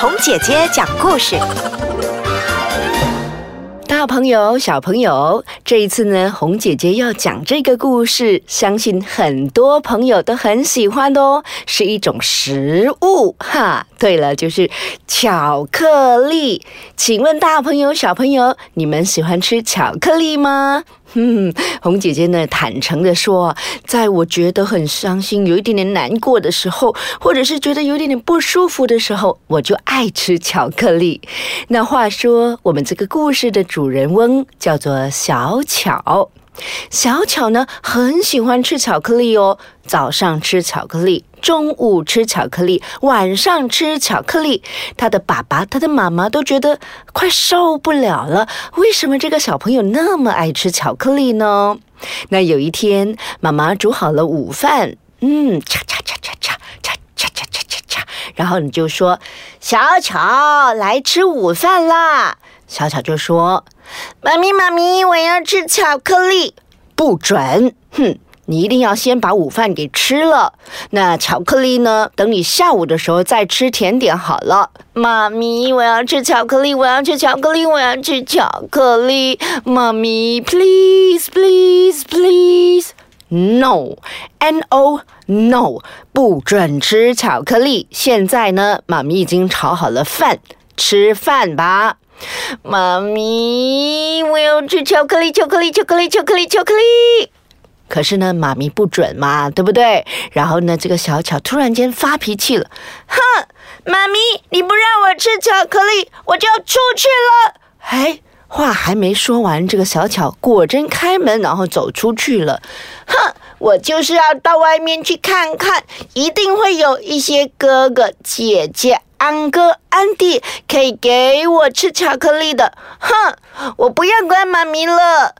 红姐姐讲故事。大朋友、小朋友，这一次呢，红姐姐要讲这个故事，相信很多朋友都很喜欢的哦，是一种食物哈。对了，就是巧克力。请问大朋友、小朋友，你们喜欢吃巧克力吗？嗯，红姐姐呢，坦诚的说，在我觉得很伤心、有一点点难过的时候，或者是觉得有点点不舒服的时候，我就爱吃巧克力。那话说，我们这个故事的主人翁叫做小巧。小巧呢很喜欢吃巧克力哦，早上吃巧克力，中午吃巧克力，晚上吃巧克力。他的爸爸、他的妈妈都觉得快受不了了，为什么这个小朋友那么爱吃巧克力呢？那有一天，妈妈煮好了午饭，嗯，嚓嚓嚓嚓嚓，然后你就说：“小巧，来吃午饭啦。”小巧就说：“妈咪，妈咪，我要吃巧克力。”不准！哼，你一定要先把午饭给吃了。那巧克力呢？等你下午的时候再吃甜点好了。妈咪，我要吃巧克力，我要吃巧克力，我要吃巧克力。妈咪，please please please。No，N O No，不准吃巧克力。现在呢，妈咪已经炒好了饭，吃饭吧。妈咪，我要吃巧克力，巧克力，巧克力，巧克力，巧克力。可是呢，妈咪不准嘛，对不对？然后呢，这个小巧突然间发脾气了，哼，妈咪，你不让我吃巧克力，我就要出去了。哎，话还没说完，这个小巧果真开门，然后走出去了。哼，我就是要到外面去看看，一定会有一些哥哥姐姐。安哥、安迪可以给我吃巧克力的，哼！我不要乖妈咪了。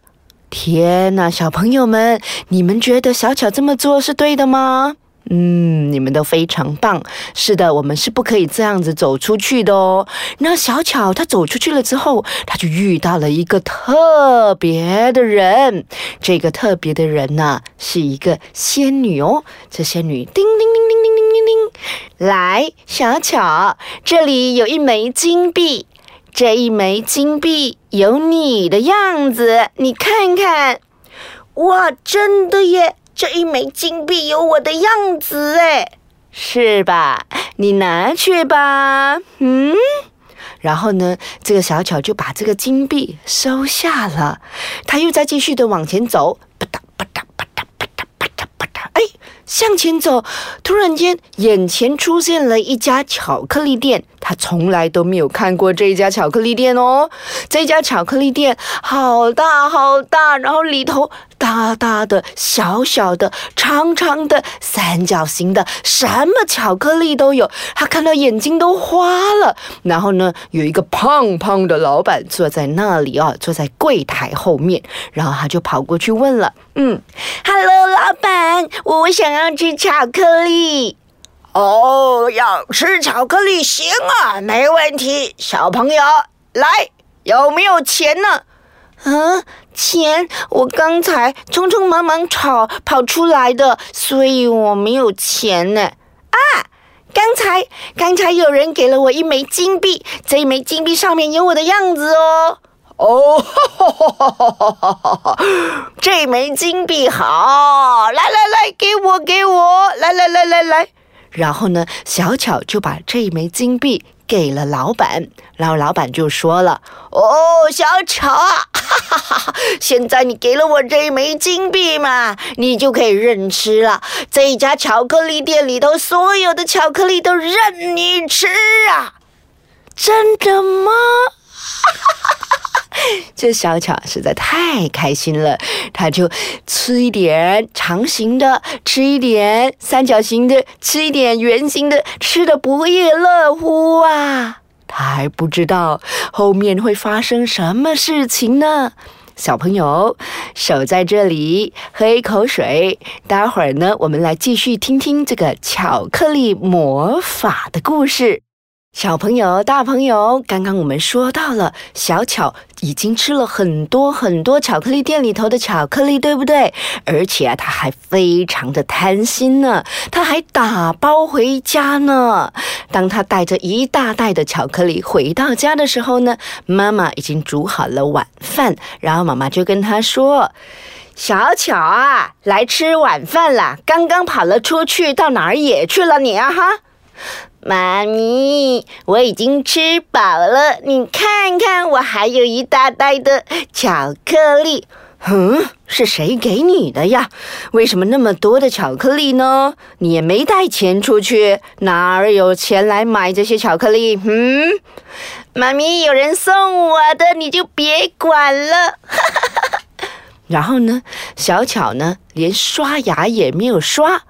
天哪，小朋友们，你们觉得小巧这么做是对的吗？嗯，你们都非常棒。是的，我们是不可以这样子走出去的哦。那小巧他走出去了之后，他就遇到了一个特别的人。这个特别的人呢，是一个仙女哦。这仙女叮叮叮叮叮叮叮叮，来，小巧，这里有一枚金币，这一枚金币有你的样子，你看看。哇，真的耶！这一枚金币有我的样子哎，是吧？你拿去吧。嗯，然后呢，这个小巧就把这个金币收下了。他又在继续的往前走，吧嗒吧嗒吧嗒吧嗒吧嗒吧嗒，哎，向前走，突然间眼前出现了一家巧克力店。他从来都没有看过这一家巧克力店哦。这家巧克力店好大好大，然后里头。大大的、小小的、长长的、三角形的，什么巧克力都有。他看到眼睛都花了。然后呢，有一个胖胖的老板坐在那里哦，坐在柜台后面。然后他就跑过去问了：“嗯，Hello，老板，我想要吃巧克力。哦，要吃巧克力行啊，没问题。小朋友，来，有没有钱呢？”嗯，钱我刚才匆匆忙忙跑跑出来的，所以我没有钱呢。啊，刚才刚才有人给了我一枚金币，这一枚金币上面有我的样子哦。哦，哈哈哈这枚金币好，来来来，给我给我，来来来来来。然后呢，小巧就把这一枚金币。给了老板，然后老板就说了：“哦，小巧啊，哈哈哈！现在你给了我这一枚金币嘛，你就可以任吃了。这家巧克力店里头所有的巧克力都任你吃啊！真的吗？” 这小巧实在太开心了，他就吃一点长形的，吃一点三角形的，吃一点圆形的，吃的不亦乐乎啊！他还不知道后面会发生什么事情呢。小朋友，守在这里，喝一口水。待会儿呢，我们来继续听听这个巧克力魔法的故事。小朋友、大朋友，刚刚我们说到了，小巧已经吃了很多很多巧克力店里头的巧克力，对不对？而且啊，他还非常的贪心呢，他还打包回家呢。当他带着一大袋的巧克力回到家的时候呢，妈妈已经煮好了晚饭，然后妈妈就跟他说：“小巧啊，来吃晚饭了。刚刚跑了出去，到哪儿野去了你啊？哈。”妈咪，我已经吃饱了，你看看，我还有一大袋的巧克力。嗯，是谁给你的呀？为什么那么多的巧克力呢？你也没带钱出去，哪儿有钱来买这些巧克力？嗯，妈咪，有人送我的，你就别管了。然后呢，小巧呢，连刷牙也没有刷，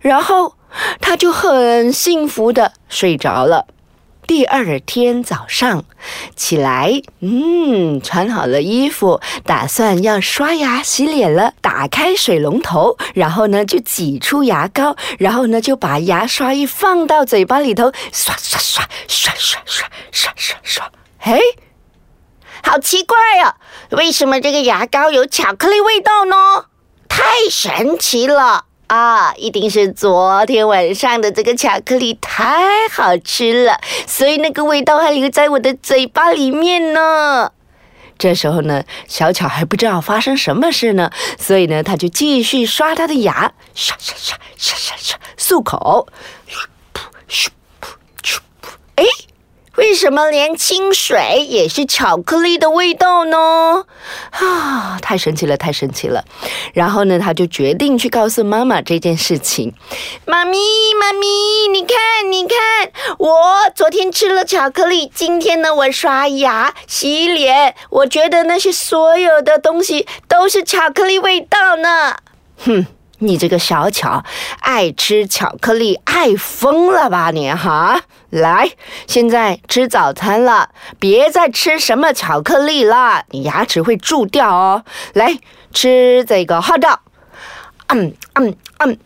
然后。他就很幸福的睡着了。第二天早上起来，嗯，穿好了衣服，打算要刷牙洗脸了。打开水龙头，然后呢就挤出牙膏，然后呢就把牙刷一放到嘴巴里头，刷刷刷刷刷刷刷刷刷。嘿，好奇怪啊！为什么这个牙膏有巧克力味道呢？太神奇了！啊，一定是昨天晚上的这个巧克力太好吃了，所以那个味道还留在我的嘴巴里面呢。这时候呢，小巧还不知道发生什么事呢，所以呢，他就继续刷他的牙，刷刷刷刷刷刷，漱口，噗噗噗哎。为什么连清水也是巧克力的味道呢？啊，太神奇了，太神奇了！然后呢，他就决定去告诉妈妈这件事情。妈咪，妈咪，你看，你看，我昨天吃了巧克力，今天呢，我刷牙、洗脸，我觉得那些所有的东西都是巧克力味道呢。哼。你这个小巧，爱吃巧克力，爱疯了吧你哈！来，现在吃早餐了，别再吃什么巧克力了，你牙齿会蛀掉哦。来吃这个好道，嗯嗯嗯，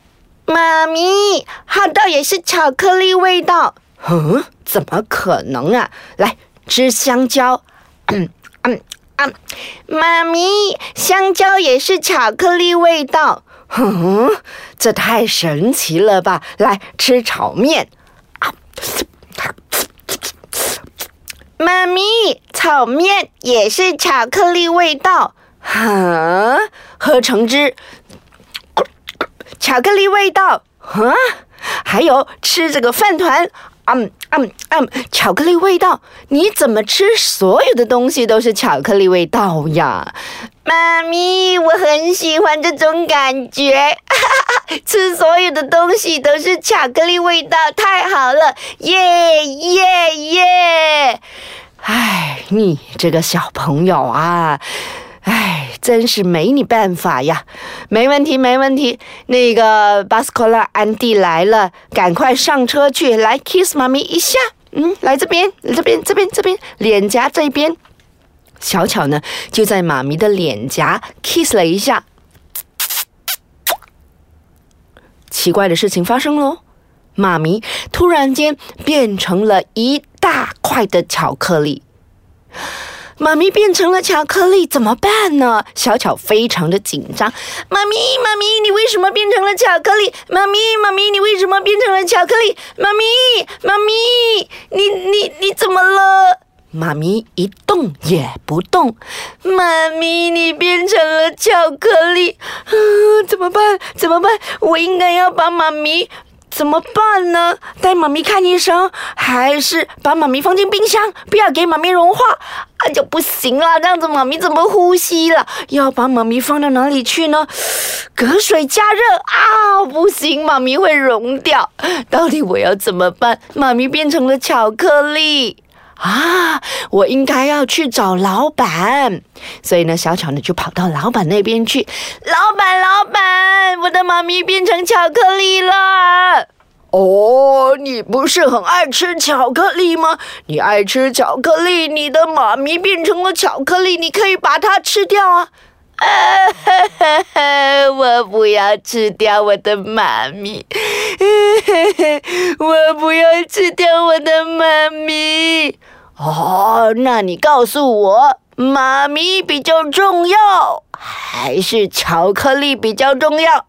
妈咪，好道也是巧克力味道？嗯，怎么可能啊？来吃香蕉，嗯嗯嗯，妈咪，香蕉也是巧克力味道？哼，这太神奇了吧！来吃炒面，妈咪，炒面也是巧克力味道。哈，喝橙汁，巧克力味道。哈，还有吃这个饭团。嗯嗯嗯，巧克力味道，你怎么吃所有的东西都是巧克力味道呀？妈咪，我很喜欢这种感觉，吃所有的东西都是巧克力味道，太好了，耶耶耶！哎，你这个小朋友啊！哎，真是没你办法呀！没问题，没问题。那个巴斯科拉安迪来了，赶快上车去，来 kiss 妈咪一下。嗯，来这边，这边，这边，这边，脸颊这边。小巧呢，就在妈咪的脸颊 kiss 了一下。奇怪的事情发生喽，妈咪突然间变成了一大块的巧克力。妈咪变成了巧克力，怎么办呢？小巧非常的紧张。妈咪，妈咪，你为什么变成了巧克力？妈咪，妈咪，你为什么变成了巧克力？妈咪，妈咪，你你你怎么了？妈咪一动也不动。妈咪，你变成了巧克力，啊，怎么办？怎么办？我应该要把妈咪。怎么办呢？带妈咪看医生，还是把妈咪放进冰箱，不要给妈咪融化？啊，就不行了，这样子妈咪怎么呼吸了？要把妈咪放到哪里去呢？隔水加热啊，不行，妈咪会融掉。到底我要怎么办？妈咪变成了巧克力。啊，我应该要去找老板，所以呢，小巧呢就跑到老板那边去。老板，老板，我的妈咪变成巧克力了。哦，你不是很爱吃巧克力吗？你爱吃巧克力，你的妈咪变成了巧克力，你可以把它吃掉啊。我不要吃掉我的妈咪，我不要吃掉我的妈咪。哦，那你告诉我，妈咪比较重要，还是巧克力比较重要？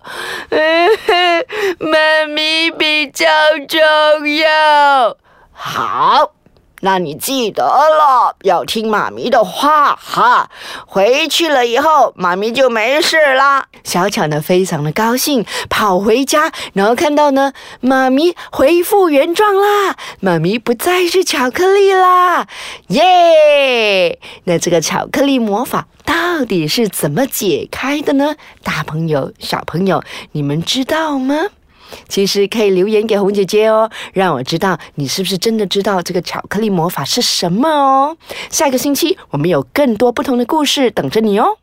妈咪比较重要。好。那你记得了，要听妈咪的话哈。回去了以后，妈咪就没事啦。小巧呢，非常的高兴，跑回家，然后看到呢，妈咪恢复原状啦，妈咪不再是巧克力啦，耶！那这个巧克力魔法到底是怎么解开的呢？大朋友、小朋友，你们知道吗？其实可以留言给红姐姐哦，让我知道你是不是真的知道这个巧克力魔法是什么哦。下个星期我们有更多不同的故事等着你哦。